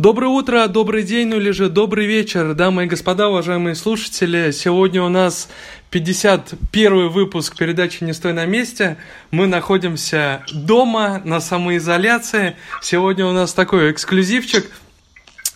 Доброе утро, добрый день, ну или же добрый вечер, дамы и господа, уважаемые слушатели. Сегодня у нас 51 выпуск передачи «Не стой на месте». Мы находимся дома на самоизоляции. Сегодня у нас такой эксклюзивчик –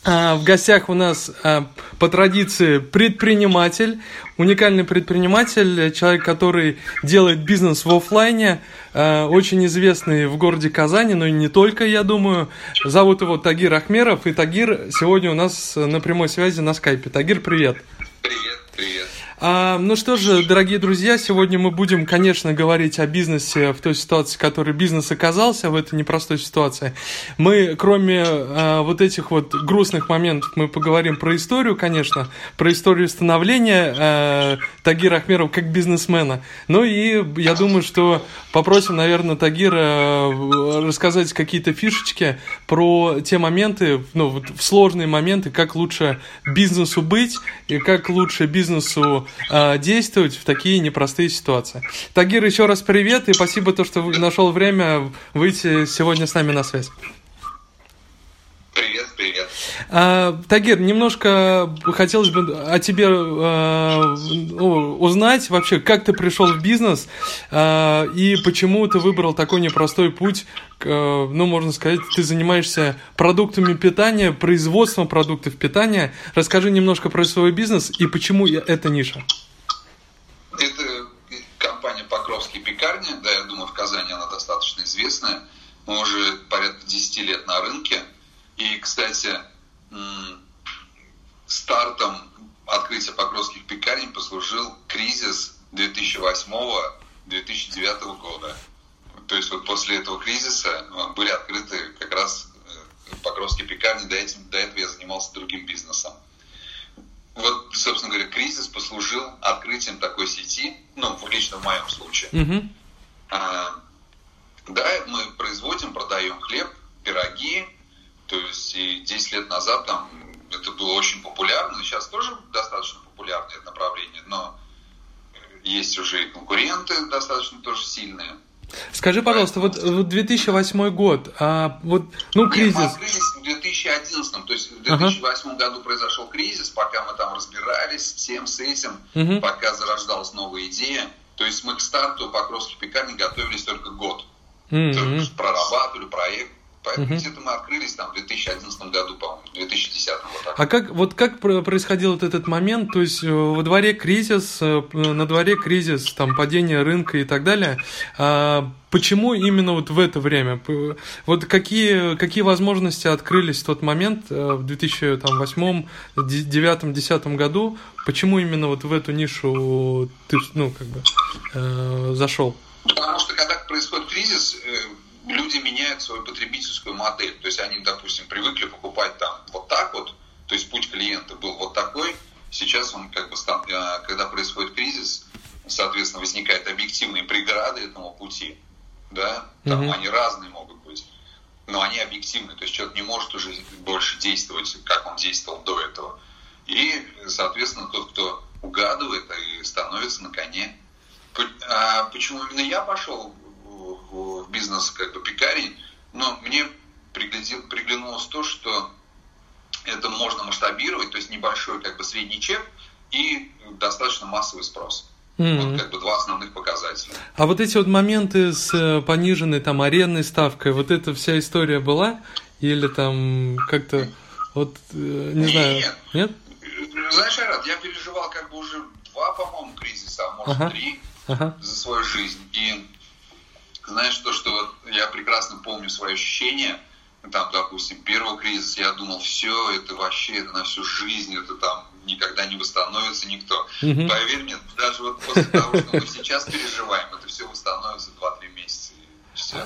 в гостях у нас а, по традиции предприниматель, уникальный предприниматель, человек, который делает бизнес в офлайне, а, очень известный в городе Казани, но и не только, я думаю. Зовут его Тагир Ахмеров, и Тагир сегодня у нас на прямой связи на скайпе. Тагир, привет. Привет, привет. А, ну что же, дорогие друзья, сегодня мы будем, конечно, говорить о бизнесе в той ситуации, в которой бизнес оказался в этой непростой ситуации. Мы, кроме а, вот этих вот грустных моментов, мы поговорим про историю, конечно, про историю становления а, Тагира Ахмерова как бизнесмена. Ну и я думаю, что попросим, наверное, Тагира а, рассказать какие-то фишечки про те моменты, ну, вот в сложные моменты, как лучше бизнесу быть и как лучше бизнесу э, действовать в такие непростые ситуации. Тагир, еще раз привет и спасибо, то, что нашел время выйти сегодня с нами на связь. Привет, привет. А, Тагир, немножко хотелось бы о тебе а, узнать вообще, как ты пришел в бизнес а, и почему ты выбрал такой непростой путь. А, ну, можно сказать, ты занимаешься продуктами питания, производством продуктов питания. Расскажи немножко про свой бизнес и почему эта ниша. Это компания Покровские пекарни, да, я думаю, в Казани она достаточно известная. Мы уже порядка 10 лет на рынке – и, кстати, стартом открытия покровских пекарен послужил кризис 2008-2009 года. То есть вот после этого кризиса э, были открыты как раз э, покровские пекарни, до, этим, до этого я занимался другим бизнесом. Вот, собственно говоря, кризис послужил открытием такой сети, ну, лично в моем случае. Mm-hmm. А, да, мы производим, продаем хлеб, пироги, то есть и 10 лет назад там это было очень популярно, сейчас тоже достаточно популярное направление, но есть уже и конкуренты достаточно тоже сильные. Скажи, пожалуйста, вот, вот 2008 год, а вот, ну, кризис... Нет, мы в 2011, то есть в 2008 ага. году произошел кризис, пока мы там разбирались всем с этим, угу. пока зарождалась новая идея. То есть мы к старту Покровских пекарни готовились только год. Угу. То прорабатывали проект, Поэтому угу. где-то мы открылись там в 2011 году, по-моему, в 2010 вот так. А как, вот как происходил вот этот момент, то есть э, во дворе кризис, э, на дворе кризис, там падение рынка и так далее, а почему именно вот в это время? Вот какие, какие возможности открылись в тот момент, э, в 2008, 2009, 2010 году, почему именно вот в эту нишу ты, ну, как бы, э, зашел? Потому что когда происходит кризис, люди меняют свою потребительскую модель. То есть они, допустим, привыкли покупать там вот так вот, то есть путь клиента был вот такой. Сейчас он как бы, э, когда происходит кризис, соответственно, возникают объективные преграды этому пути. Да, там угу. они разные могут быть, но они объективны. То есть человек не может уже больше действовать, как он действовал до этого. И, соответственно, тот, кто угадывает и становится на коне. А почему именно я пошел в бизнес как бы пекарень, но мне приглянулось то, что это можно масштабировать, то есть небольшой как бы средний чек и достаточно массовый спрос. Mm-hmm. Вот как бы два основных показателя. А вот эти вот моменты с э, пониженной там арендной ставкой, вот эта вся история была? Или там как-то, вот, э, не, знаю, нет? Нет? Знаешь, Арат, я переживал как бы уже два, по-моему, кризиса, а может ага. три ага. за свою жизнь. И знаешь, то, что вот я прекрасно помню свои ощущения, там, допустим, первого кризиса, я думал, все, это вообще, это на всю жизнь, это там никогда не восстановится никто. Mm-hmm. Поверь мне, даже вот после того, что мы сейчас переживаем, это все восстановится 2-3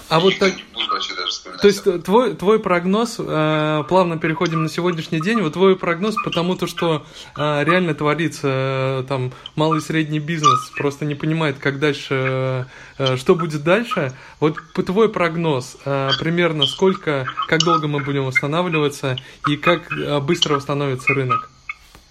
А вот так... То есть твой, твой прогноз, э, плавно переходим на сегодняшний день, вот твой прогноз потому то, что э, реально творится э, там малый и средний бизнес, просто не понимает, как дальше, э, что будет дальше. Вот твой прогноз, э, примерно сколько, как долго мы будем восстанавливаться и как э, быстро восстановится рынок?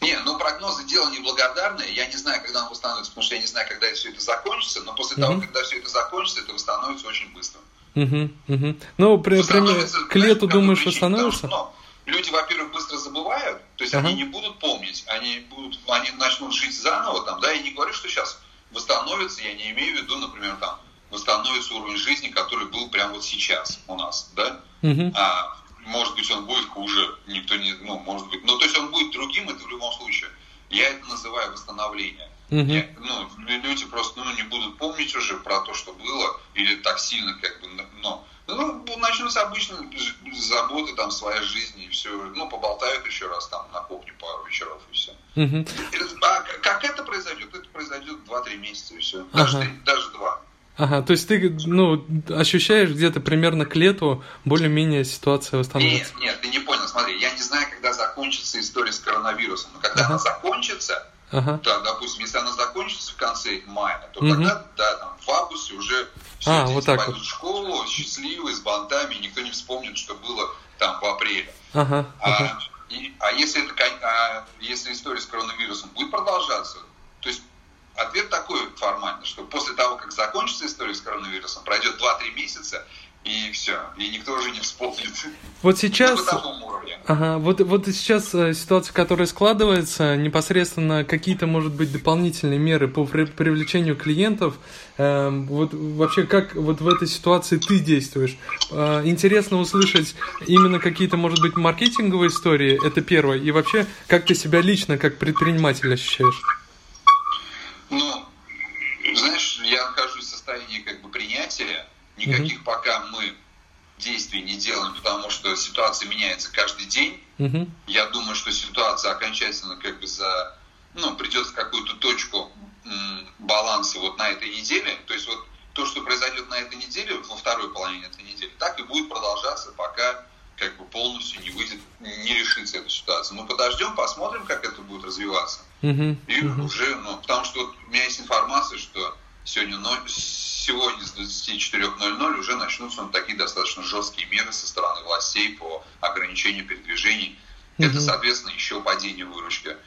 Не, ну прогнозы дело неблагодарное. Я не знаю, когда он восстановится, потому что я не знаю, когда все это закончится, но после mm-hmm. того, когда все это закончится, это восстановится очень быстро. Угу, угу. Ну, при, при, к лету, думаешь, восстановишься? Ну, люди, во-первых, быстро забывают, то есть uh-huh. они не будут помнить, они будут, они начнут жить заново там, да, я не говорю, что сейчас восстановится, я не имею в виду, например, там, восстановится уровень жизни, который был прямо вот сейчас у нас, да, uh-huh. а, может быть, он будет хуже, никто не, ну, может быть, ну, то есть он будет другим, это в любом случае. Я это называю восстановление. Uh-huh. Я, ну, люди просто ну, не будут помнить уже про то, что было, или так сильно, как бы, ну, ну, начнутся обычные заботы, там, своя жизнь, и все, ну, поболтают еще раз, там, на кухне пару вечеров, и все. Uh-huh. А как это произойдет? Это произойдет 2-3 месяца, и все. Даже, uh-huh. даже 2. Ага, то есть ты, ну, ощущаешь где-то примерно к лету более-менее ситуация восстановится? Нет, нет, ты не понял, смотри, я не знаю, когда закончится история с коронавирусом, но когда ага. она закончится, ага. то, допустим, если она закончится в конце мая, то угу. тогда, да, там, в августе уже все а, дети вот так пойдут вот. в школу, счастливые, с бантами, никто не вспомнит, что было там в апреле. Ага, а, ага. И, а если, это, а если история с коронавирусом будет продолжаться, то есть ответ такой формальный, что после того, как закончится история с коронавирусом, пройдет 2-3 месяца, и все, и никто уже не вспомнит. Вот сейчас, ага, вот, вот сейчас э, ситуация, которая складывается, непосредственно какие-то, может быть, дополнительные меры по привлечению клиентов, э, вот вообще как вот в этой ситуации ты действуешь? Э, интересно услышать именно какие-то, может быть, маркетинговые истории, это первое, и вообще, как ты себя лично, как предприниматель ощущаешь? Ну, знаешь, я нахожусь в состоянии как бы принятия. Никаких mm-hmm. пока мы действий не делаем, потому что ситуация меняется каждый день. Mm-hmm. Я думаю, что ситуация окончательно как бы за, ну, придет в какую-то точку м, баланса вот на этой неделе. То есть вот то, что произойдет на этой неделе, во второй половине этой недели, так и будет продолжаться, пока как бы полностью не выйдет, не решится эта ситуация. Мы подождем, посмотрим, как это будет развиваться. Uh-huh. И uh-huh. уже, ну, потому что вот у меня есть информация, что сегодня, сегодня с 24.00 уже начнутся ну, такие достаточно жесткие меры со стороны властей по ограничению передвижений. Uh-huh. Это, соответственно, еще падение выручки.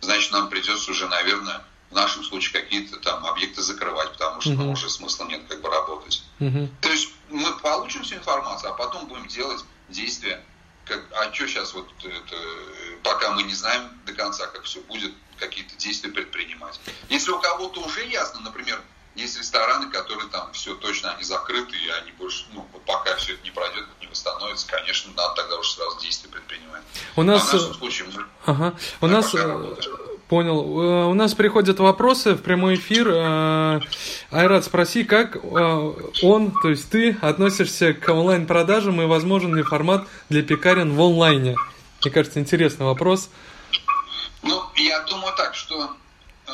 Значит, нам придется уже, наверное, в нашем случае какие-то там объекты закрывать, потому что uh-huh. ну, уже смысла нет как бы работать. Uh-huh. То есть мы получим всю информацию, а потом будем делать действия. Как, а что сейчас вот это, пока мы не знаем до конца, как все будет, какие-то действия предпринимать. Если у кого-то уже ясно, например, есть рестораны, которые там все точно они закрыты, и они больше, ну, пока все это не пройдет, не восстановится, конечно, надо тогда уже сразу действия предпринимать. У нас... А в нашем случае мы... Ага. У нас... Понял. Э, у нас приходят вопросы в прямой эфир. Э, Айрат, спроси, как э, он, то есть ты, относишься к онлайн-продажам и возможен ли формат для пекарен в онлайне? Мне кажется, интересный вопрос. Ну, я думаю так, что э,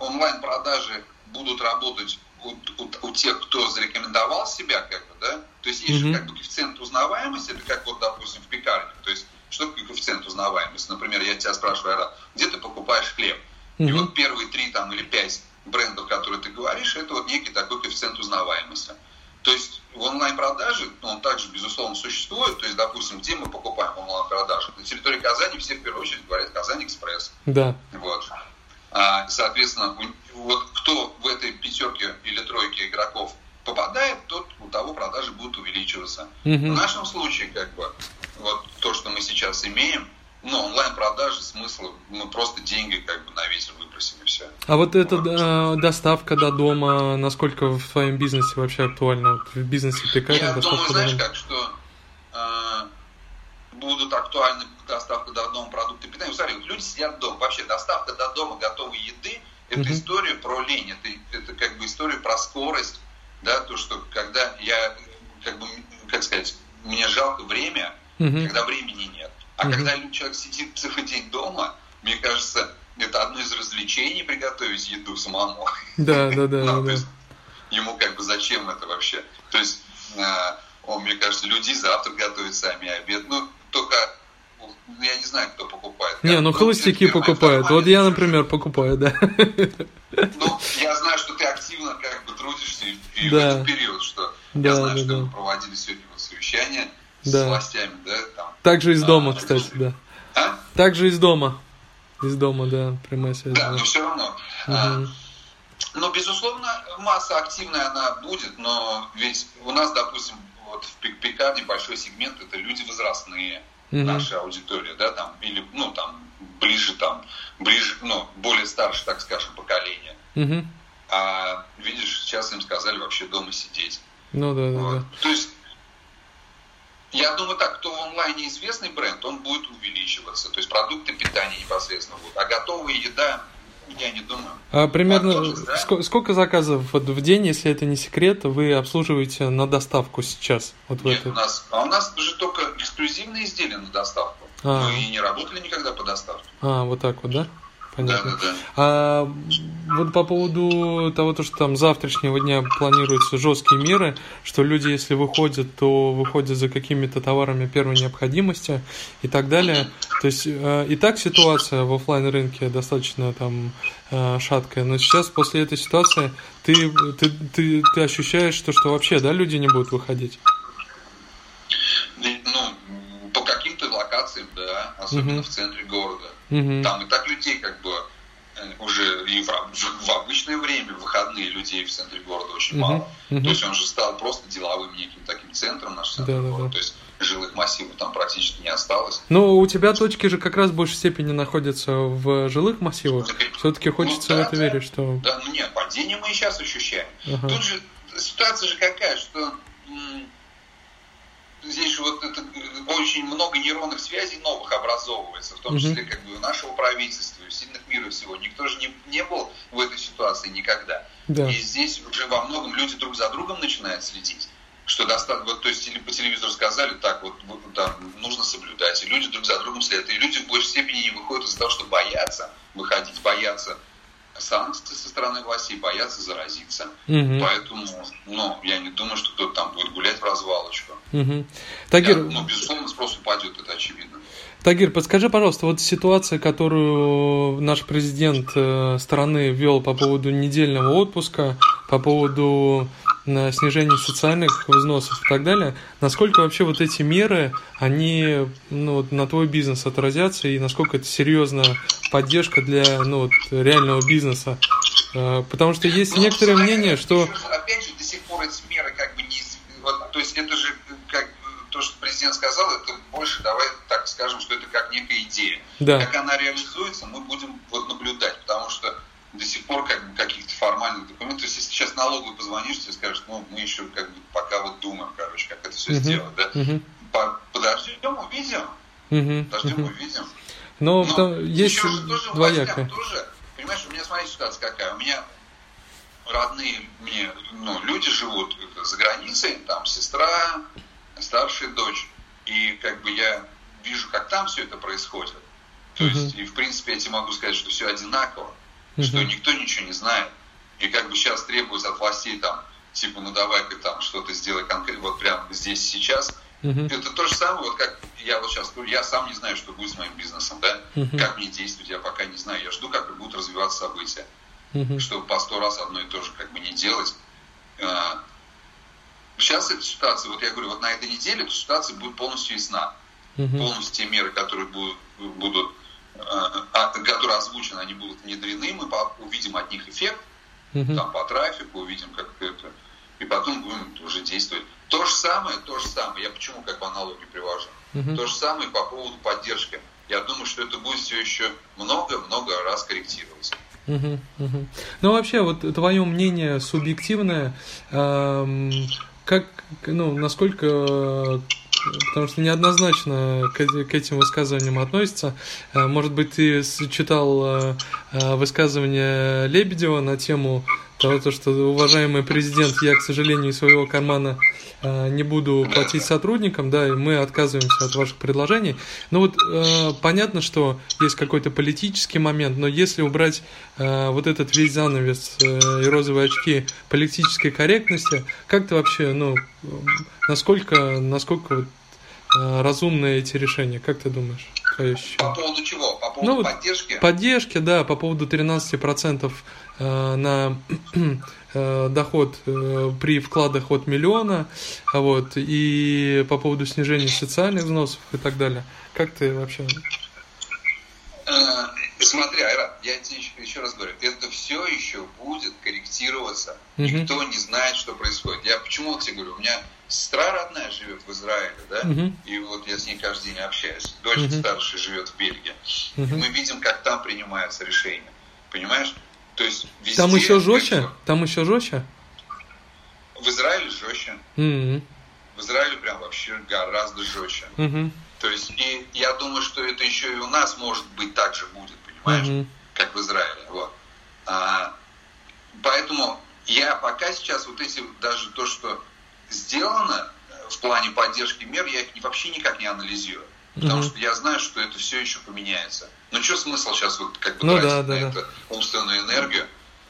онлайн-продажи будут работать у, у, у тех, кто зарекомендовал себя, как бы, да? То есть есть mm-hmm. же как бы коэффициент узнаваемости, это как вот, допустим, в пекарне. То есть что такое коэффициент узнаваемости? Например, я тебя спрашиваю, где ты покупаешь хлеб? Mm-hmm. И вот первые три там или пять брендов, которые ты говоришь, это вот некий такой коэффициент узнаваемости. То есть в онлайн-продаже ну, он также, безусловно, существует. То есть, допустим, где мы покупаем онлайн-продажи? На территории Казани все в первую очередь говорят Казань Экспресс. Да. Вот. А, соответственно, вот кто в этой пятерке или тройке игроков попадает, тот у того продажи будут увеличиваться. Угу. В нашем случае, как бы, вот то, что мы сейчас имеем, ну, онлайн-продажи, смысл, мы просто деньги как бы на ветер выбросим и все. А вот эта вот. Э, доставка до дома, насколько в твоем бизнесе вообще актуальна? Вот в бизнесе пекарен Я думаю, знаешь как, что э, будут актуальны доставка до дома продукты питания. Смотри, люди сидят дома. Вообще доставка до дома готовой еды – это uh-huh. история про лень, это, это как бы история про скорость, да, то, что когда я, как бы, как сказать, мне жалко время, угу. когда времени нет. А угу. когда человек сидит целый день дома, мне кажется, это одно из развлечений приготовить еду самому. Да, да, да. ну, да, да. ему как бы зачем это вообще? То есть, э, он, мне кажется, люди завтрак готовят сами, обед. Ну, только я не знаю, кто покупает. Не, ну, ну холостяки покупают. Вот я, например, покупаю, да. Ну, я знаю, что ты активно как бы трудишься и, да. в этот период, что да, я знаю, да, что да. вы проводили сегодня вот совещание да. с властями, да, там. Также из дома, а, кстати, да. А? Также из дома. Из дома, да, прямая связь. Да, но все равно. Угу. А, ну, безусловно, масса активная она будет, но ведь у нас, допустим, вот в пекарне большой сегмент это люди возрастные. Mm-hmm. наша аудитория, да, там, или, ну, там, ближе, там, ближе, ну, более старше, так скажем, поколение. Mm-hmm. А, видишь, сейчас им сказали вообще дома сидеть. Ну, да, да, вот. да. То есть, я думаю так, кто в онлайне известный бренд, он будет увеличиваться. То есть, продукты питания непосредственно будут. А готовая еда, я не думаю. А примерно Подложить, да? сколько, сколько заказов вот в день, если это не секрет, вы обслуживаете на доставку сейчас? Вот Нет, в у нас, а у нас же только эксклюзивные изделия на доставку. А. Мы и не работали никогда по доставке. А, вот так вот, да? Понятно. Да, да, да. А вот по поводу того, то, что там завтрашнего дня планируются жесткие меры, что люди, если выходят, то выходят за какими-то товарами первой необходимости и так далее. То есть э, и так ситуация в офлайн рынке достаточно там э, шаткая, но сейчас после этой ситуации ты, ты, ты, ты ощущаешь, что, что вообще, да, люди не будут выходить? Ну, по каким-то локациям, да, особенно угу. в центре города. Угу. Там и так людей как бы э, уже и в, в обычное время, в выходные людей в центре города очень угу. мало. Угу. То есть он же стал просто деловым неким таким центром наш центр да, города. Да, да. То есть жилых массивов там практически не осталось. Но у тебя точки же как раз в большей степени находятся в жилых массивах. Все-таки ну хочется ну, да, в это да, верить, что... Да, ну нет, падение мы и сейчас ощущаем. Ага. Тут же ситуация же какая, что здесь же вот это, очень много нейронных связей новых образовывается, в том числе как бы у нашего правительства, у сильных мира всего. Никто же не, не был в этой ситуации никогда. Да. И здесь уже во многом люди друг за другом начинают следить. Что достаточно, вот, то есть или по телевизору сказали, так вот, вот там нужно соблюдать, и люди друг за другом следят. И люди в большей степени не выходят из-за того, что боятся выходить, боятся санкции со стороны властей, боятся заразиться. Угу. Поэтому, ну, я не думаю, что кто-то там будет гулять в развалочку. Угу. Тагир... Я, ну, безусловно, спрос упадет, это очевидно. Тагир, подскажи, пожалуйста, вот ситуация, которую наш президент э, страны ввел по поводу недельного отпуска, по поводу на снижение социальных взносов и так далее, насколько вообще вот эти меры, они ну, на твой бизнес отразятся и насколько это серьезная поддержка для ну, вот, реального бизнеса? Э, потому что есть ну, некоторые мнения, что... Опять же, до сих пор эти меры как бы не... Вот, то есть это же как то, что президент сказал, это больше, давай так скажем, что это как некая идея. Да. Как она реализуется, мы будем вот наблюдать, потому что до сих пор как бы каких-то формальных документов. То есть, если сейчас налоговую позвонишь, тебе скажут, ну, мы еще как бы пока вот думаем, короче, как это все uh-huh. сделать, да? Uh-huh. Подождем, увидим. Uh-huh. Подождем, uh-huh. увидим. Но, Но там есть еще же тоже двояко. тоже, понимаешь, у меня, смотри, ситуация какая. У меня родные мне, ну, люди живут за границей, там сестра, старшая дочь. И как бы я вижу, как там все это происходит. То uh-huh. есть, и в принципе я тебе могу сказать, что все одинаково угу. что никто ничего не знает. И как бы сейчас требуется от властей там, типа, ну давай-ка там что-то сделай конкретно, вот прямо здесь сейчас. Угу. Это то же самое, вот как я вот сейчас говорю, я сам не знаю, что будет с моим бизнесом, да, угу. как мне действовать, я пока не знаю, я жду, как будут развиваться события, угу. чтобы по сто раз одно и то же как бы не делать. Сейчас эта ситуация, вот я говорю, вот на этой неделе эта ситуация будет полностью ясна. Угу. Полностью те меры, которые будут, будут а, а, которые озвучены, они будут внедрены, мы увидим от них эффект, угу. там по трафику, увидим как это, и потом будем уже действовать. То же самое, то же самое, я почему как бы аналогию привожу, угу. то же самое по поводу поддержки. Я думаю, что это будет все еще много-много раз корректироваться. Угу, угу. Ну вообще, вот твое мнение субъективное, эм, как, ну, насколько потому что неоднозначно к, к этим высказываниям относится. Э, может быть, ты читал э, э, высказывание Лебедева на тему того, что, уважаемый президент, я, к сожалению, из своего кармана Э, не буду платить сотрудникам, да, и мы отказываемся от ваших предложений. Но вот э, понятно, что есть какой-то политический момент, но если убрать э, вот этот весь занавес э, и розовые очки политической корректности, как ты вообще, ну, насколько, насколько вот, э, разумны эти решения, как ты думаешь? По поводу чего? По поводу ну, поддержки? Поддержки, да, по поводу 13% э, на Э, доход э, при вкладах от миллиона, вот, и по поводу снижения социальных взносов и так далее. Как ты вообще? Э, Смотри, Айрат, я тебе еще, еще раз говорю, это все еще будет корректироваться. Угу. Никто не знает, что происходит. Я почему тебе говорю, у меня сестра родная живет в Израиле, да, угу. и вот я с ней каждый день общаюсь. Дочь угу. старшая живет в Бельгии. Угу. И мы видим, как там принимаются решения. Понимаешь? То есть везде... Там еще жестче? Там еще жестче? В Израиле жестче. Угу. В Израиле прям вообще гораздо жестче. Угу. То есть, и я думаю, что это еще и у нас, может быть, так же будет, понимаешь, угу. как в Израиле. Вот. А, поэтому я пока сейчас вот эти, даже то, что сделано в плане поддержки мер, я их вообще никак не анализирую. Потому угу. что я знаю, что это все еще поменяется. Ну, что смысл сейчас вот как бы ну, тратить да, на да, это да.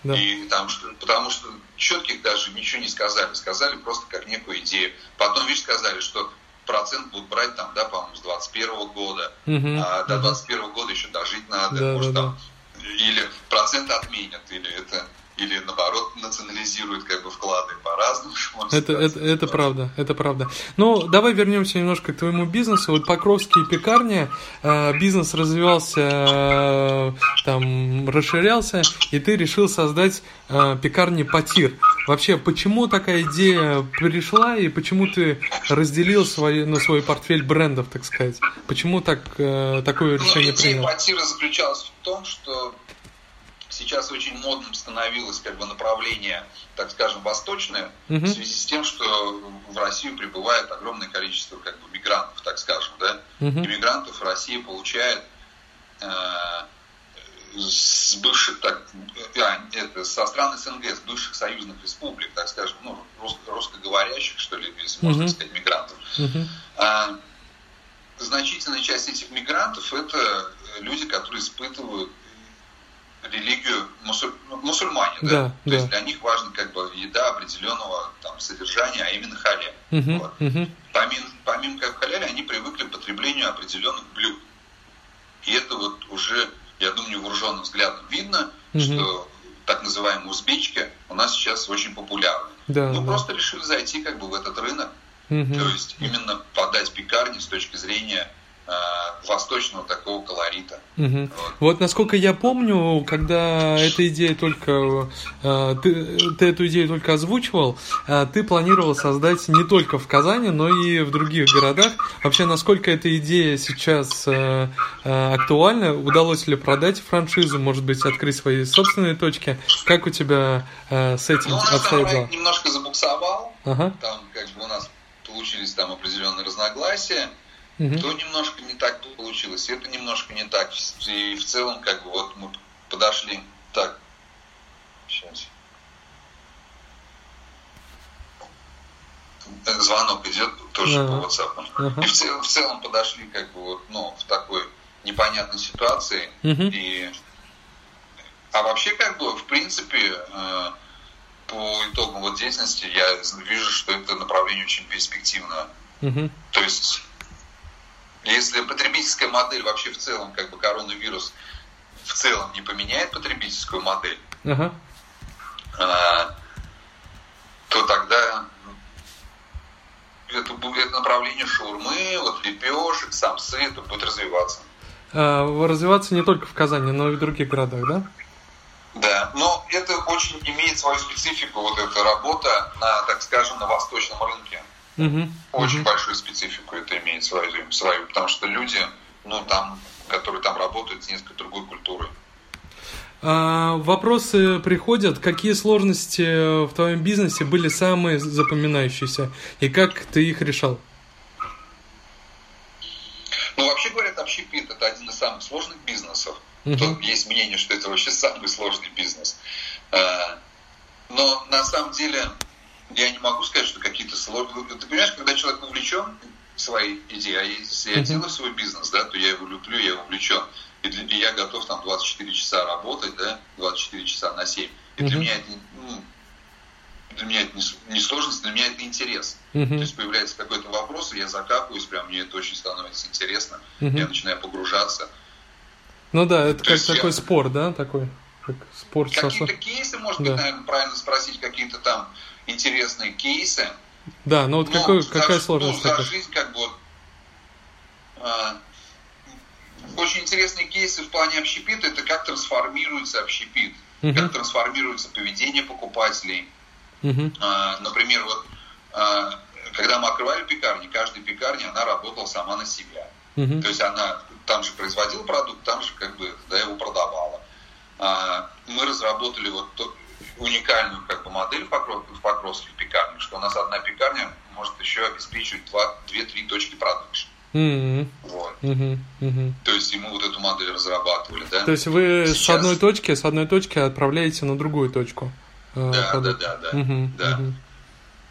Да. И там, потому что четких даже ничего не сказали. Сказали просто как некую идею. Потом, видишь, сказали, что процент будут брать там, да, по-моему, с 21 года. Uh-huh, а до 21 года еще дожить надо. Да, может, да, там, да. Или процент отменят, или это или наоборот национализируют как бы вклады по-разному. Это, это, это правда, это правда. Ну, давай вернемся немножко к твоему бизнесу. Вот Покровские пекарни, э, бизнес развивался, э, там, расширялся, и ты решил создать э, пекарни Потир. Вообще, почему такая идея пришла, и почему ты разделил свой, ну, свой портфель брендов, так сказать? Почему так, такое ну, решение ну, идея принял? Потира заключалась в том, что сейчас очень модным становилось как бы направление, так скажем, восточное, uh-huh. в связи с тем, что в Россию прибывает огромное количество как бы мигрантов, так скажем, да. Uh-huh. Иммигрантов Россия получает э, с бывших, так, а, это, со стран СНГ, с бывших союзных республик, так скажем, ну, рус, русскоговорящих, что ли, если можно uh-huh. сказать, мигрантов. Uh-huh. А, значительная часть этих мигрантов это люди, которые испытывают религию мусуль, ну, мусульмане, да? да? То да. есть для них важно как бы еда определенного там содержания, а именно халяль. Угу, вот. угу. Помимо, помимо как халяля, они привыкли к потреблению определенных блюд. И это вот уже, я думаю, невооруженным взглядом видно, угу. что так называемые узбечки у нас сейчас очень популярны. Да, Мы да. просто решили зайти как бы в этот рынок, угу. то есть именно подать пекарни с точки зрения восточного такого колорита. Угу. Вот. вот насколько я помню, когда эта идея только э, ты, ты эту идею только озвучивал, э, ты планировал создать не только в Казани, но и в других городах. Вообще, насколько эта идея сейчас актуальна? Удалось ли продать франшизу, может быть, открыть свои собственные точки? Как у тебя с этим ну, обстоят немножко забуксовал. Ага. Там как бы у нас получились там определенные разногласия угу. то немножко не так получилось, это немножко не так. И в целом, как бы, вот мы подошли так. Сейчас. Звонок идет тоже uh-huh. по WhatsApp. Uh-huh. И в целом, в целом подошли как бы вот, ну, в такой непонятной ситуации. Uh-huh. И, а вообще, как бы, в принципе, э, по итогам вот деятельности я вижу, что это направление очень перспективное. Uh-huh. То есть если потребительская модель вообще в целом, как бы коронавирус в целом не поменяет потребительскую модель, uh-huh. а, то тогда это будет направление шаурмы, вот лепешек, самсы, это будет развиваться. А, развиваться не только в Казани, но и в других городах, да? Да, но это очень имеет свою специфику, вот эта работа на, так скажем, на восточном рынке. Угу, Очень угу. большую специфику это имеет свою, свою, потому что люди, ну там, которые там работают, с несколько другой культурой. А, вопросы приходят, какие сложности в твоем бизнесе были самые запоминающиеся и как ты их решал? Ну, вообще говорят, общепит это один из самых сложных бизнесов. Угу. Тут есть мнение, что это вообще самый сложный бизнес. А, но на самом деле я не могу сказать, что какие-то сложные... Ты понимаешь, когда человек увлечен своей идеей, а если я делаю свой бизнес, да, то я его люблю, я увлечен. И, для, и я готов там 24 часа работать, да, 24 часа на 7. И для меня это, ну, для меня это не, не сложность, для меня это интерес. Uh-huh. То есть появляется какой-то вопрос, и я закапываюсь, прям мне это очень становится интересно. Uh-huh. Я начинаю погружаться. Ну да, это То как такой я... спор, да, такой? Как спор Какие-то кейсы, может да. быть, наверное, правильно спросить, какие-то там интересные кейсы. Да, ну вот Но какой, за, какая сложность ну, за жизнь как бы а, очень интересные кейсы в плане общепита, это как трансформируется общепит, uh-huh. как трансформируется поведение покупателей. Uh-huh. А, например, вот а, когда мы открывали пекарни, каждая пекарня, она работала сама на себя. Uh-huh. То есть она там же производила продукт, там же как бы да, его продавала. Мы разработали вот уникальную как бы, модель в, Покров, в Покровских пекарнях, что у нас одна пекарня может еще обеспечивать 2-3 точки продукции. Mm-hmm. Вот. Mm-hmm. Mm-hmm. То есть ему вот эту модель разрабатывали, да? То есть вы Сейчас... с одной точки, с одной точки отправляете на другую точку. Э, да, да, да, да, mm-hmm. да. Mm-hmm.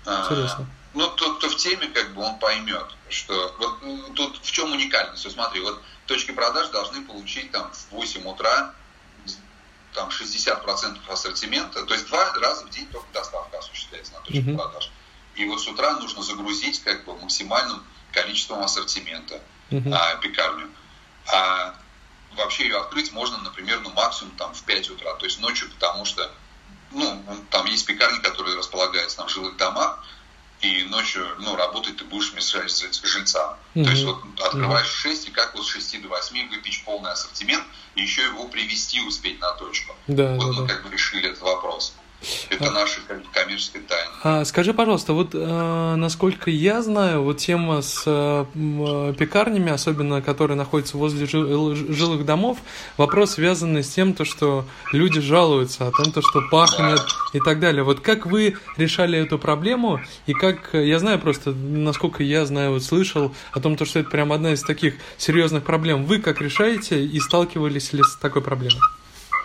А, Интересно. Ну, тот, кто в теме, как бы он поймет, что вот ну, тут в чем уникальность. Вот смотри, вот точки продаж должны получить там в 8 утра там 60% ассортимента, то есть два раза в день только доставка осуществляется на точке mm-hmm. продаж. И вот с утра нужно загрузить как бы максимальным количеством ассортимента mm-hmm. а, пекарню. А вообще ее открыть можно, например, ну максимум там в 5 утра, то есть ночью, потому что ну, там есть пекарни, которые располагаются там, в жилых домах, и ночью, ну, работать ты будешь мешать жильцам. Mm-hmm. То есть вот открываешь в 6, и как вот с 6 до 8 выпечь полный ассортимент, и еще его привести успеть на точку. Да, вот да, мы да. как бы решили этот вопрос. Это а, наша коммерческая тайна. А, скажи, пожалуйста, вот э, насколько я знаю, вот тема с э, пекарнями, особенно которые находятся возле жил, жилых домов, вопрос связанный с тем, то, что люди жалуются о том, то, что пахнет да. и так далее. Вот как вы решали эту проблему и как, я знаю просто, насколько я знаю, вот слышал о том, то, что это прям одна из таких серьезных проблем. Вы как решаете и сталкивались ли с такой проблемой?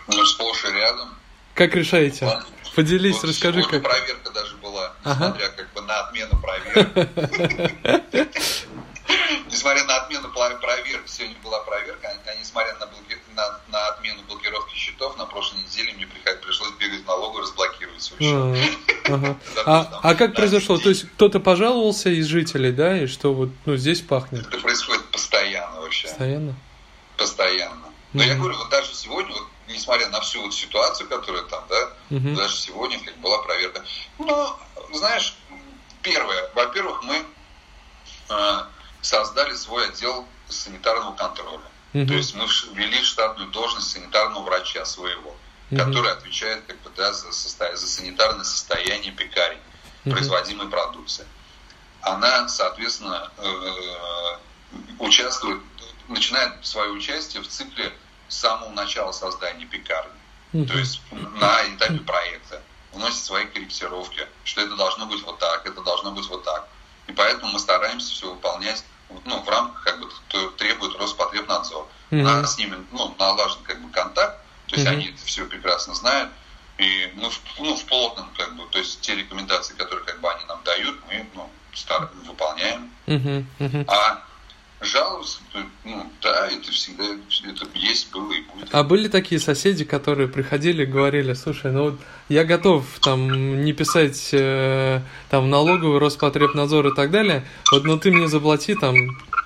Ну, сплошь и рядом. Как решаете? Поделись, вот расскажи как. проверка даже была, ага. несмотря как бы на отмену проверки. Несмотря на отмену проверки, сегодня была проверка, а несмотря на, отмену блокировки счетов, на прошлой неделе мне пришлось бегать в налогу разблокировать свой счет. Ага. а, а как произошло? То есть кто-то пожаловался из жителей, да, и что вот ну, здесь пахнет? Это происходит постоянно вообще. Постоянно? Постоянно. Но я говорю, вот даже сегодня, вот несмотря на всю вот ситуацию, которая там, да, угу. даже сегодня как была проверка. Ну, знаешь, первое, во-первых, мы э, создали свой отдел санитарного контроля. Угу. То есть мы ввели штатную должность санитарного врача своего, угу. который отвечает как бы, да, за, состо... за санитарное состояние пекарей, угу. производимой продукции. Она, соответственно, э, участвует, начинает свое участие в цикле с самого начала создания пекарни. Mm-hmm. То есть на этапе проекта вносит свои корректировки, что это должно быть вот так, это должно быть вот так. И поэтому мы стараемся все выполнять ну, в рамках, как бы, требует Роспотребнадзор. Mm-hmm. У нас с ними ну, налажен как бы контакт, то есть mm-hmm. они это все прекрасно знают. И мы в, ну, в плотном, как бы, то есть те рекомендации, которые как бы они нам дают, мы ну, стар, выполняем. Mm-hmm. Mm-hmm. А жаловаться, ну, да, это всегда это есть, было и будет. А были такие соседи, которые приходили и говорили, слушай, ну вот я готов там не писать э, там налоговый, Роспотребнадзор и так далее, вот, но ты мне заплати там,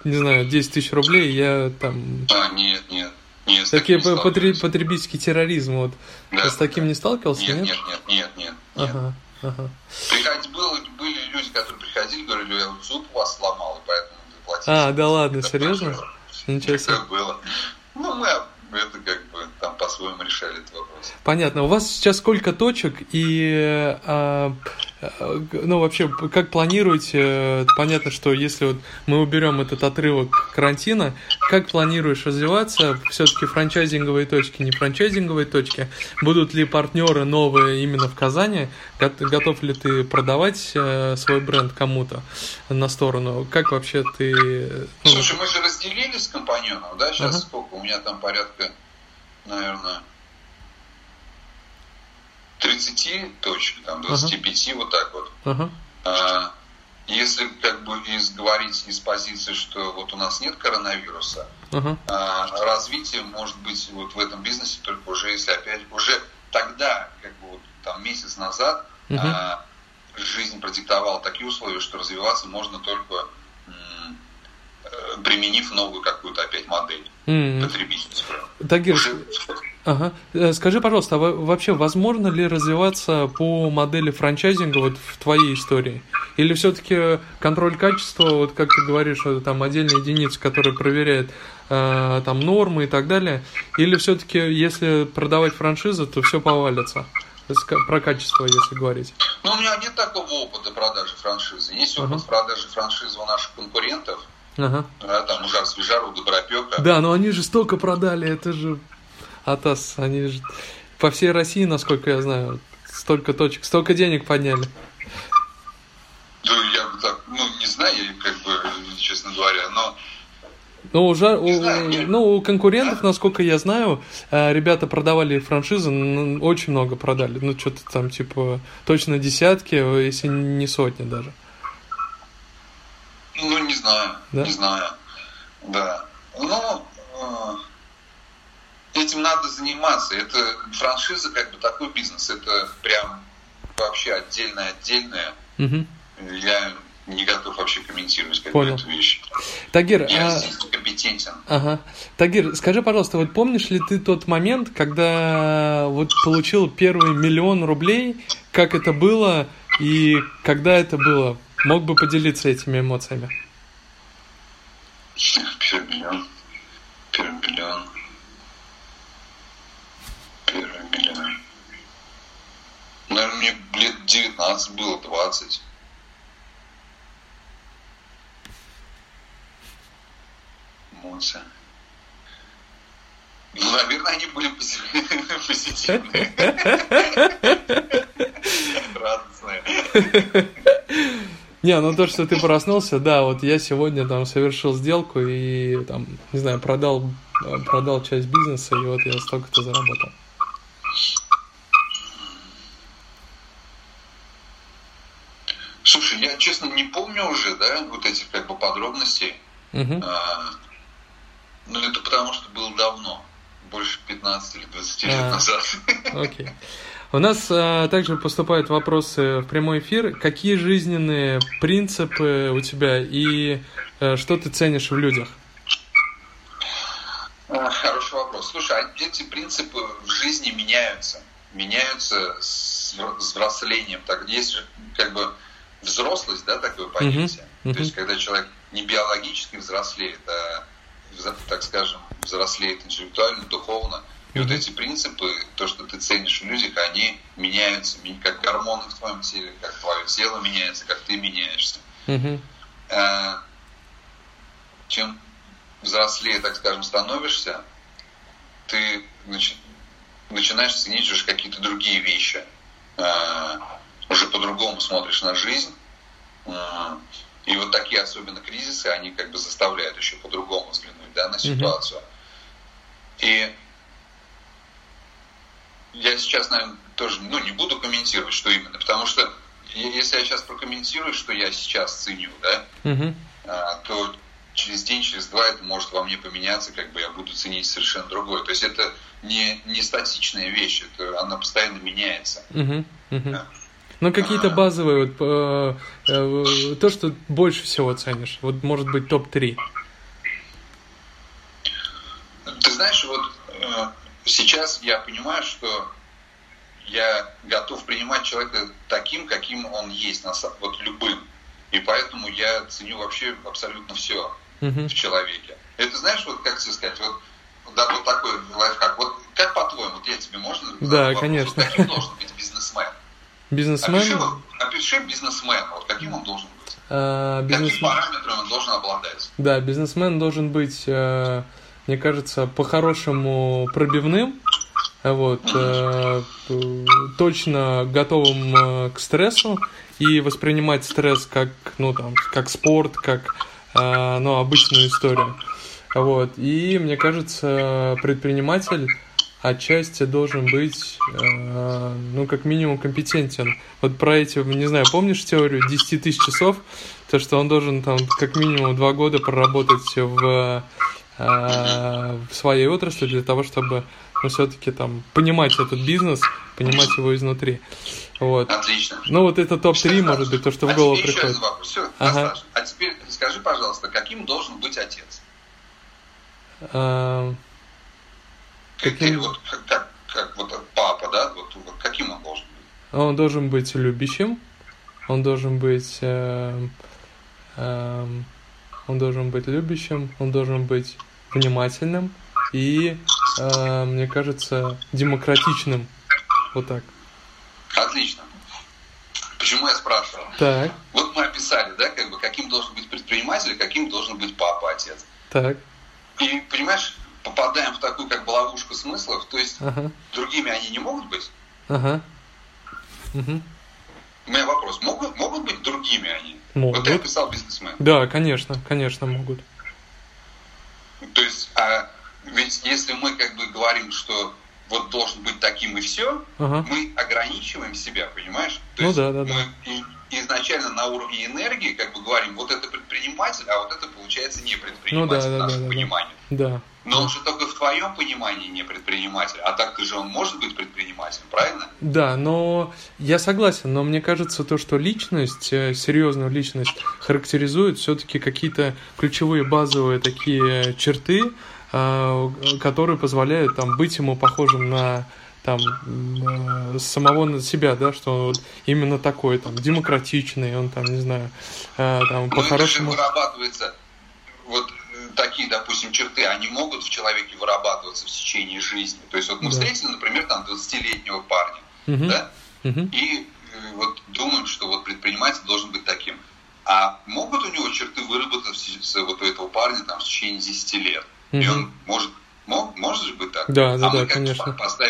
не знаю, 10 тысяч рублей, я там... А, нет, нет. Нет, Такие потреб, потребительский терроризм, вот. Да, с таким да. не сталкивался, нет? Нет, нет, нет, нет. нет. Ага, ага. Приходи, было, были люди, которые приходили, говорили, я вот зуб у вас сломал, и поэтому. А, да ладно, серьезно? Ничего себе. Было. Ну, мы это как бы там по-своему решали этот вопрос. Понятно. У вас сейчас сколько точек и а, ну вообще как планируете? Понятно, что если вот мы уберем этот отрывок карантина, как планируешь развиваться? Все-таки франчайзинговые точки, не франчайзинговые точки. Будут ли партнеры новые именно в Казани? Готов ли ты продавать э, свой бренд кому-то на сторону? Как вообще ты? Ну, Слушай, мы же разделились с компаньоном, да? Сейчас ага. сколько? У меня там порядка, наверное, 30 точек, там 25, ага. вот так вот. Ага. А, если как бы из, говорить из позиции, что вот у нас нет коронавируса, uh-huh. а, развитие может быть вот в этом бизнесе только уже если опять уже тогда, как бы вот там месяц назад, uh-huh. а, жизнь продиктовала такие условия, что развиваться можно только м, применив новую какую-то опять модель uh-huh. потребительскую. Тагир, уже... Ага. Э, скажи, пожалуйста, а вообще возможно ли развиваться по модели франчайзинга вот в твоей истории? Или все-таки контроль качества, вот как ты говоришь, это там отдельная единица, которая проверяет э, там нормы и так далее? Или все-таки, если продавать франшизу, то все повалится? Про качество, если говорить. Ну, у меня нет такого опыта продажи франшизы. Есть опыт uh-huh. продажи франшизы у наших конкурентов. Ага. Да, там Ужар Свежару, Добропека. Да, но они же столько продали, это же Атас, они же по всей России, насколько я знаю, столько точек, столько денег подняли. Да, я так, ну, не знаю, как бы, честно говоря, но ну, уже, у, ну, у конкурентов, насколько я знаю, э, ребята продавали франшизы, очень много продали. Ну, что-то там, типа, точно десятки, если не сотни даже. Ну, не знаю, да? не знаю. Да. Ну, э, этим надо заниматься. Это франшиза, как бы такой бизнес, это прям вообще отдельное-отдельное. Угу. Я не готов вообще комментировать Понял. эту вещь. Тагир, я а... компетентен. Ага. Тагир, скажи, пожалуйста, вот помнишь ли ты тот момент, когда вот получил первый миллион рублей, как это было и когда это было? Мог бы поделиться этими эмоциями? Первый миллион. Первый миллион. Наверное, мне лет 19 было, 20. Эмоции. Ну, наверное, они были позитивные. Радостные. Не, ну то, что ты проснулся, да, вот я сегодня там совершил сделку и там, не знаю, продал, продал часть бизнеса, и вот я столько-то заработал. Слушай, я честно не помню уже, да, вот этих как бы подробностей. Угу. А, ну, это потому что было давно, больше 15 или 20 а, лет назад. Окей. У нас а, также поступают вопросы в прямой эфир. Какие жизненные принципы у тебя и а, что ты ценишь в людях? А, хороший вопрос. Слушай, а эти принципы в жизни меняются. Меняются с взрослением. Так, есть же как бы взрослость, да, такое понятие. Uh-huh. Uh-huh. То есть, когда человек не биологически взрослеет, а, так скажем, взрослеет интеллектуально, духовно. И вот эти принципы, то, что ты ценишь в людях, они меняются, как гормоны в твоем теле, как твое тело меняется, как ты меняешься. А, чем взрослее, так скажем, становишься, ты значит, начинаешь ценить уже какие-то другие вещи. А, уже по-другому смотришь на жизнь. И вот такие особенно кризисы, они как бы заставляют еще по-другому взглянуть да, на ситуацию. Mm-hmm. И я сейчас, наверное, тоже ну, не буду комментировать, что именно, потому что если я сейчас прокомментирую, что я сейчас ценю, да, mm-hmm. то через день, через два это может во мне поменяться, как бы я буду ценить совершенно другое. То есть это не, не статичная вещь, это, она постоянно меняется. Uh-huh, uh-huh. Да. Ну, какие-то базовые, вот, э, э, то, что больше всего ценишь. Вот, может быть, топ-3. Ты знаешь, вот э, сейчас я понимаю, что я готов принимать человека таким, каким он есть, вот любым. И поэтому я ценю вообще абсолютно все uh-huh. в человеке. Это знаешь, вот как тебе сказать, вот, да, вот такой лайфхак. Вот как по-твоему, вот я тебе можно? Да, вопрос, конечно. Вот каким должен быть бизнесмен? Бизнесмен? Опиши, опиши бизнесмен, вот каким он должен быть. А, бизнесмен... Какими параметрами он должен обладать? Да, бизнесмен должен быть, э, мне кажется, по-хорошему пробивным, вот, э, точно готовым э, к стрессу и воспринимать стресс как, ну, там, как спорт, как ну, обычную историю. Вот. И мне кажется, предприниматель отчасти должен быть, э, ну, как минимум, компетентен. Вот про эти, не знаю, помнишь теорию 10 тысяч часов? То, что он должен там как минимум два года проработать в, э, в своей отрасли для того, чтобы, ну, все-таки там понимать этот бизнес, понимать его изнутри. Вот. Отлично. Ну, вот это топ-3, может быть, то, что а в голову приходит. Все, ага. А теперь скажи, пожалуйста, каким должен быть отец? А Каким... Вот, как, как вот папа, да, вот, вот каким он должен быть? Он должен быть любящим, он должен быть э, э, он должен быть любящим, он должен быть внимательным и, э, мне кажется, демократичным. Вот так. Отлично. Почему я спрашивал? Так. Вот мы описали, да, как бы, каким должен быть предприниматель, каким должен быть папа, отец. Так. И, понимаешь, попадаем в такую как бы ловушку смыслов, то есть ага. другими они не могут быть. Ага. Угу. У меня вопрос, могут, могут быть другими они? Могут. Вот ты описал бизнесмен. Да, конечно, конечно могут. То есть, а ведь если мы как бы говорим, что вот должен быть таким и все, ага. мы ограничиваем себя, понимаешь? То ну есть да, да, мы да. Изначально на уровне энергии как бы говорим, вот это предприниматель, а вот это получается не предприниматель ну, да, в нашем да, да, понимании. Да. Но он же только в твоем понимании не предприниматель, а так-то же он может быть предпринимателем, правильно? Да, но я согласен, но мне кажется то, что личность, э, серьезную личность характеризует все-таки какие-то ключевые базовые такие черты, а, которые позволяют там быть ему похожим на там э, самого на себя, да, что он вот именно такой там демократичный, он там не знаю, э, там ну, по-хорошему. вырабатывается вот э, такие, допустим, черты, они могут в человеке вырабатываться в течение жизни. То есть вот мы да. встретили, например, там 20-летнего парня, угу. да, угу. и э, вот думаем, что вот предприниматель должен быть таким. А могут у него черты выработаться вот у этого парня там в течение 10 лет? Угу. И он может, мог, может же быть так? Да, да, а да, конечно. Поставим.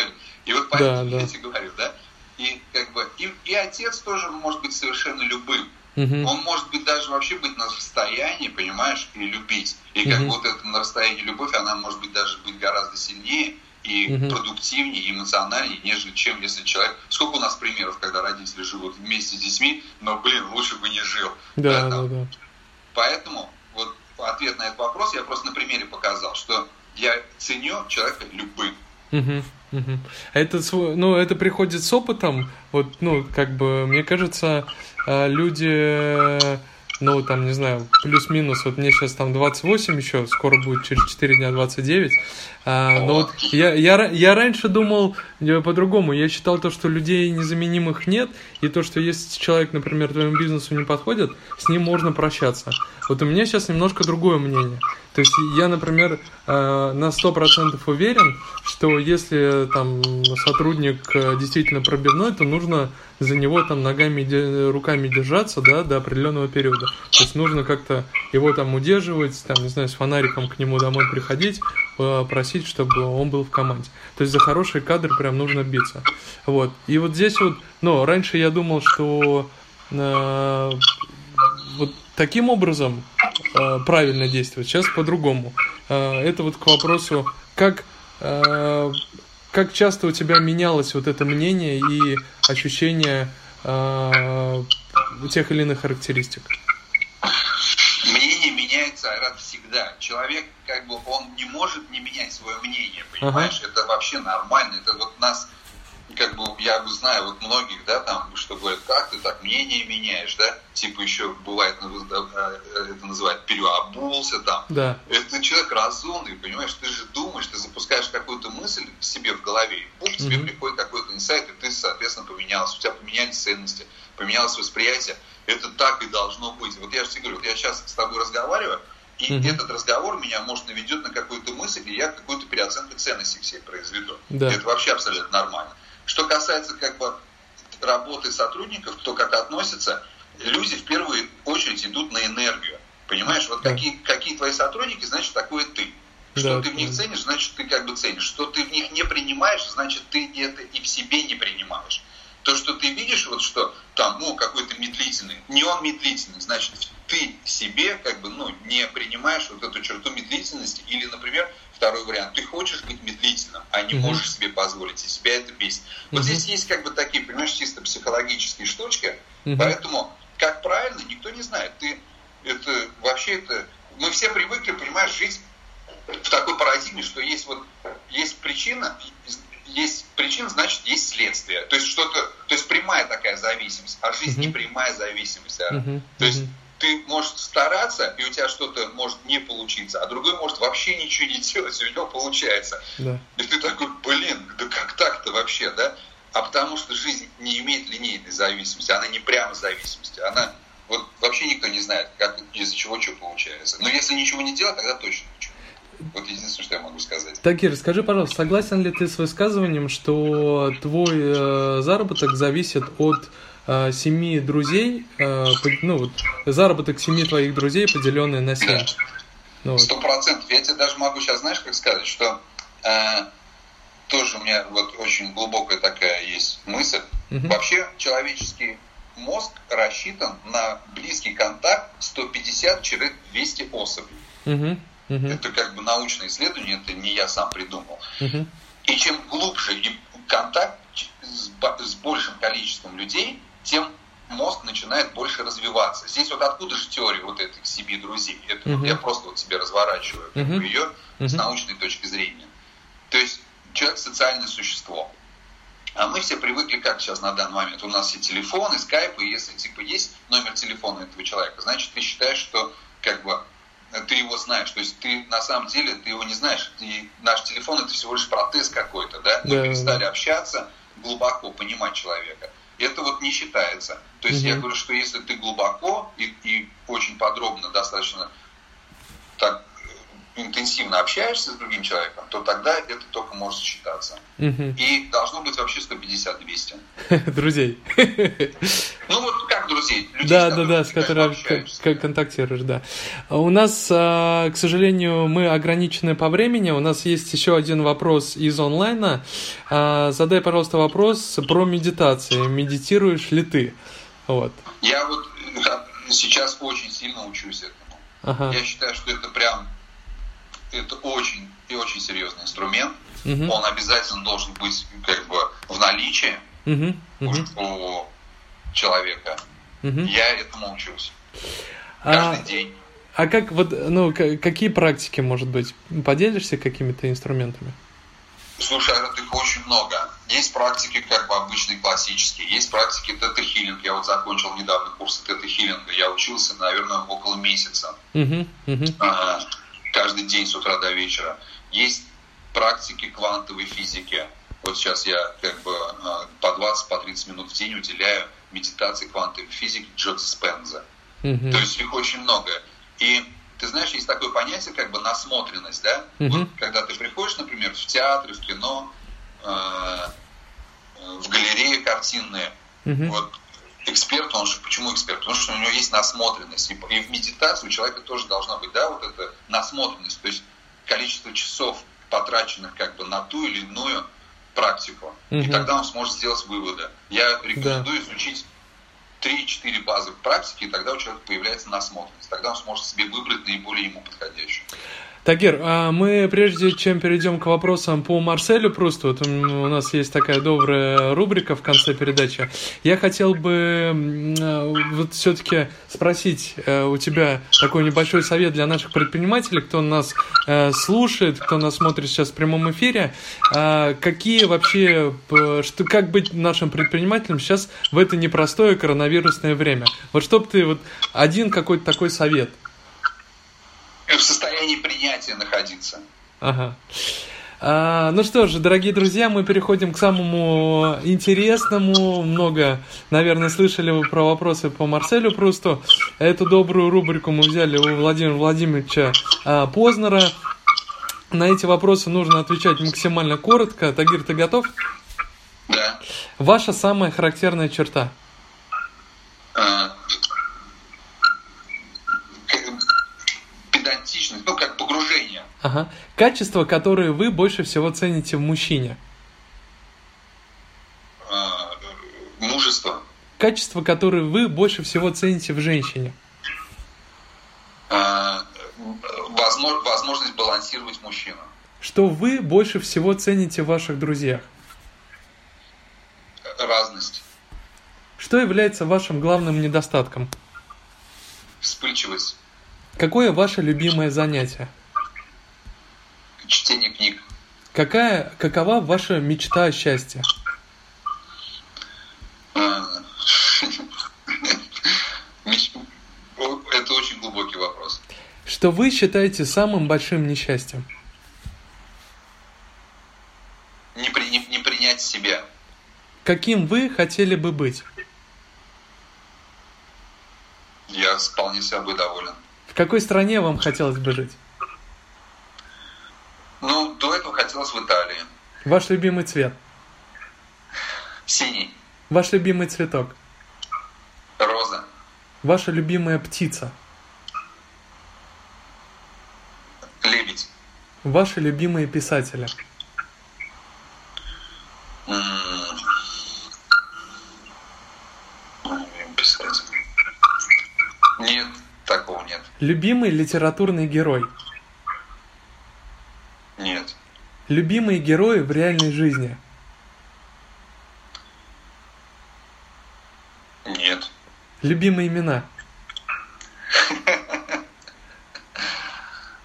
И вот поэтому да, я да. тебе говорю, да? И как бы и, и отец тоже может быть совершенно любым. Угу. Он может быть даже вообще быть на расстоянии, понимаешь, и любить. И как угу. вот эта на расстоянии любовь, она может быть даже быть гораздо сильнее и угу. продуктивнее, и эмоциональнее, нежели чем если человек... Сколько у нас примеров, когда родители живут вместе с детьми, но, блин, лучше бы не жил. Да, да, да. да. Поэтому вот ответ на этот вопрос я просто на примере показал, что я ценю человека любым. Угу, угу. Это, ну, это приходит с опытом. Вот, ну, как бы, мне кажется, э, люди ну, там, не знаю, плюс-минус, вот мне сейчас там 28 еще, скоро будет через 4 дня 29. А, но вот я, я, я раньше думал по-другому. Я считал то, что людей незаменимых нет, и то, что если человек, например, твоему бизнесу не подходит, с ним можно прощаться. Вот у меня сейчас немножко другое мнение. То есть я, например, э, на 100% уверен, что если там сотрудник э, действительно пробивной, то нужно за него там ногами, руками держаться, да, до определенного периода. То есть нужно как-то его там удерживать, там, не знаю, с фонариком к нему домой приходить, э, просить, чтобы он был в команде. То есть за хороший кадр прям нужно биться. Вот. И вот здесь вот, ну, раньше я думал, что э, вот таким образом э, правильно действовать, сейчас по-другому. Э, это вот к вопросу, как, э, как часто у тебя менялось вот это мнение и ощущение э, тех или иных характеристик? Мнение меняется рад всегда. Человек, как бы, он не может не менять свое мнение, понимаешь? Ага. Это вообще нормально. Это вот нас как бы я знаю вот многих, да, там, что говорят, как ты так мнение меняешь, да, типа еще бывает, ну, это называют, переобулся там. Да. Это человек разумный, понимаешь, ты же думаешь, ты запускаешь какую-то мысль себе в голове, и пусть тебе приходит какой-то инсайт, и ты, соответственно, поменялся, у тебя поменялись ценности, поменялось восприятие, это так и должно быть. Вот я же тебе говорю, вот я сейчас с тобой разговариваю, и mm-hmm. этот разговор меня, может, наведет на какую-то мысль, и я какую-то переоценку ценностей всей произведу. Да. Это вообще абсолютно нормально. Что касается как бы работы сотрудников, кто как относится, люди в первую очередь идут на энергию. Понимаешь, вот да. какие, какие твои сотрудники, значит, такой ты. Что да, ты в них ценишь, значит, ты как бы ценишь. Что ты в них не принимаешь, значит, ты это и в себе не принимаешь. То, что ты видишь, вот что там, ну, какой-то медлительный, не он медлительный, значит, ты себе как бы, ну, не принимаешь вот эту черту медлительности. Или, например, Второй вариант. Ты хочешь быть медлительным, а не можешь себе позволить, и себя это бесит. Вот здесь есть как бы такие, понимаешь, чисто психологические штучки, поэтому как правильно, никто не знает. Ты это вообще это. Мы все привыкли, понимаешь, жить в такой парадигме, что есть вот есть причина, есть причина, значит, есть следствие. То есть что-то, то есть прямая такая зависимость, а жизнь uh-huh. не прямая зависимость. А? Uh-huh. То есть ты можешь стараться, и у тебя что-то может не получиться, а другой может вообще ничего не делать, и у него получается. Да. И ты такой, блин, да как так-то вообще, да? А потому что жизнь не имеет линейной зависимости, она не прямо зависимости, она вот вообще никто не знает, как из-за чего что получается. Но если ничего не делать, тогда точно. Вот единственное, что я могу сказать. Такир, скажи, пожалуйста, согласен ли ты с высказыванием, что твой э, заработок зависит от э, семи друзей, э, ну вот заработок семи твоих друзей, поделенный на семь? Ну сто процентов. Я тебе даже могу сейчас, знаешь, как сказать, что э, тоже у меня вот очень глубокая такая есть мысль. Угу. Вообще человеческий мозг рассчитан на близкий контакт 150-200 особей. Угу. Угу. Это как бы научное исследование, это не я сам придумал. Угу. И чем глубже контакт с, с большим количеством людей, тем мозг начинает больше развиваться. Здесь вот откуда же теория вот к себе друзей? Это uh-huh. вот я просто вот себе разворачиваю uh-huh. ее uh-huh. с научной точки зрения. То есть человек социальное существо. А мы все привыкли, как сейчас на данный момент, у нас все телефоны, скайпы, и если типа есть номер телефона этого человека, значит ты считаешь, что как бы ты его знаешь. То есть ты на самом деле ты его не знаешь. И наш телефон это всего лишь протез какой-то, да? Мы да, перестали да. общаться, глубоко понимать человека. Это вот не считается. То есть угу. я говорю, что если ты глубоко и, и очень подробно достаточно так интенсивно общаешься с другим человеком, то тогда это только может считаться. Угу. И должно быть вообще 150-200. Друзей. Ну вот как друзей? Людей, да, да, да, с которыми контактируешь, да. У нас, а, к сожалению, мы ограничены по времени. У нас есть еще один вопрос из онлайна. А, задай, пожалуйста, вопрос про медитации. Медитируешь ли ты? Вот. Я вот сейчас очень сильно учусь этому. Ага. Я считаю, что это прям это очень и очень серьезный инструмент. Угу. Он обязательно должен быть как бы в наличии угу. у человека. Угу. Я этому учусь. Каждый а, день. А как вот, ну, какие практики, может быть, поделишься какими-то инструментами? Слушай, а их очень много. Есть практики, как бы обычные, классические. Есть практики тета-хиллинг. Я вот закончил недавно курсы тета-хиллинга. Я учился, наверное, около месяца. Uh-huh, uh-huh. А, каждый день с утра до вечера. Есть практики квантовой физики. Вот сейчас я как бы а, по 20, по 30 минут в день уделяю медитации квантовой физики Джо Диспенза. Mm-hmm. То есть их очень много. И ты знаешь, есть такое понятие, как бы насмотренность, да? Mm-hmm. Вот, когда ты приходишь, например, в театр, в кино, э, в галереи картинные, mm-hmm. вот эксперт, он же, почему эксперт? Потому что у него есть насмотренность. И, и в медитации у человека тоже должна быть, да, вот эта насмотренность, то есть количество часов, потраченных как бы на ту или иную практику. Угу. И тогда он сможет сделать выводы. Я рекомендую да. изучить 3-4 базовых практики, и тогда у человека появляется насмотренность. Тогда он сможет себе выбрать наиболее ему подходящую. Тагир, а мы прежде чем перейдем к вопросам по Марселю Прусту, вот у нас есть такая добрая рубрика в конце передачи, я хотел бы а, вот все-таки спросить э, у тебя такой небольшой совет для наших предпринимателей, кто нас э, слушает, кто нас смотрит сейчас в прямом эфире, а, какие вообще, что, как быть нашим предпринимателем сейчас в это непростое коронавирусное время? Вот чтобы ты вот один какой-то такой совет – в состоянии принятия находиться. Ага. А, ну что ж, дорогие друзья, мы переходим к самому интересному. Много, наверное, слышали вы про вопросы по Марселю Прусту. Эту добрую рубрику мы взяли у Владимира Владимировича а, Познера. На эти вопросы нужно отвечать максимально коротко. Тагир, ты готов? Да. Ваша самая характерная черта? А, ну, как погружение. Ага. Качества, которые вы больше всего цените в мужчине? А, мужество. Качества, которые вы больше всего цените в женщине? А, возможно, возможность балансировать мужчину. Что вы больше всего цените в ваших друзьях? Разность. Что является вашим главным недостатком? Вспыльчивость. Какое ваше любимое занятие? Какая, какова ваша мечта о счастье? А, это Что вы считаете самым большим несчастьем? Не, при, не, не принять себя. Каким вы хотели бы быть? Я вполне собой доволен. В какой стране вам хотелось бы жить? Ну, хотелось в Италии. Ваш любимый цвет? Синий. Ваш любимый цветок? Роза. Ваша любимая птица? Лебедь. Ваши любимые писатели? М, любимый писатель. Нет, такого нет. Любимый литературный герой? Нет. Любимые герои в реальной жизни? Нет. Любимые имена?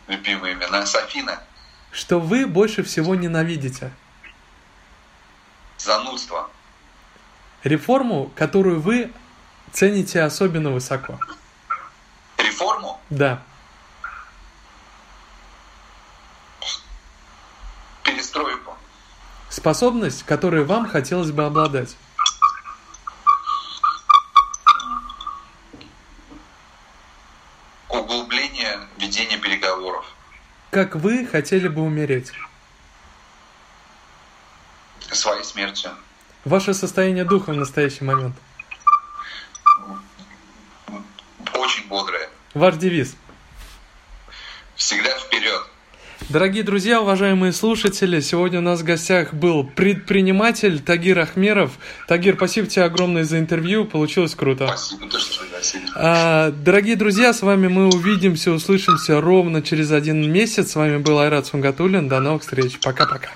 Любимые имена. Софина. Что вы больше всего ненавидите? Занудство. Реформу, которую вы цените особенно высоко? Реформу. Да. Способность, которой вам хотелось бы обладать? Углубление ведения переговоров. Как вы хотели бы умереть? Своей смертью. Ваше состояние духа в настоящий момент? Очень бодрое. Ваш девиз? Всегда вперед. Дорогие друзья, уважаемые слушатели, сегодня у нас в гостях был предприниматель Тагир Ахмеров. Тагир, спасибо тебе огромное за интервью, получилось круто. Спасибо, то, что пригласили. А, дорогие друзья, с вами мы увидимся, услышимся ровно через один месяц. С вами был Айрат Сунгатуллин. До новых встреч. Пока-пока.